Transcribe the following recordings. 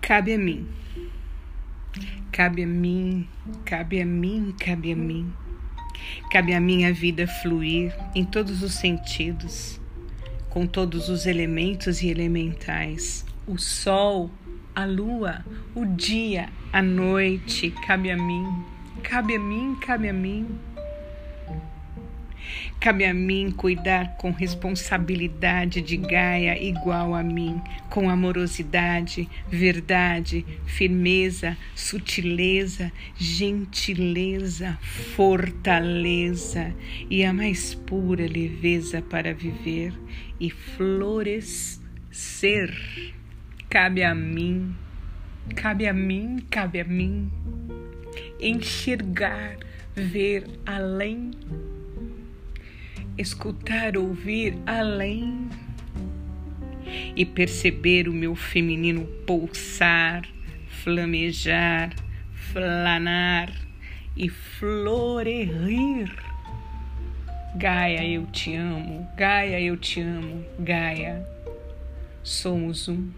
Cabe a mim. Cabe a mim, cabe a mim, cabe a mim. Cabe a minha vida fluir em todos os sentidos, com todos os elementos e elementais. O sol, a lua, o dia, a noite, cabe a mim, cabe a mim, cabe a mim. Cabe a mim cuidar com responsabilidade de Gaia igual a mim, com amorosidade, verdade, firmeza, sutileza, gentileza, fortaleza e a mais pura leveza para viver e florescer. Cabe a mim, cabe a mim, cabe a mim enxergar, ver além escutar, ouvir além e perceber o meu feminino pulsar, flamejar, flanar e florir. Gaia, eu te amo, Gaia, eu te amo, Gaia. Somos um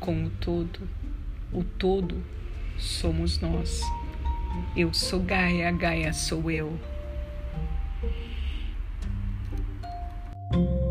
com o todo, o todo somos nós. Eu sou Gaia, Gaia sou eu. Thank you.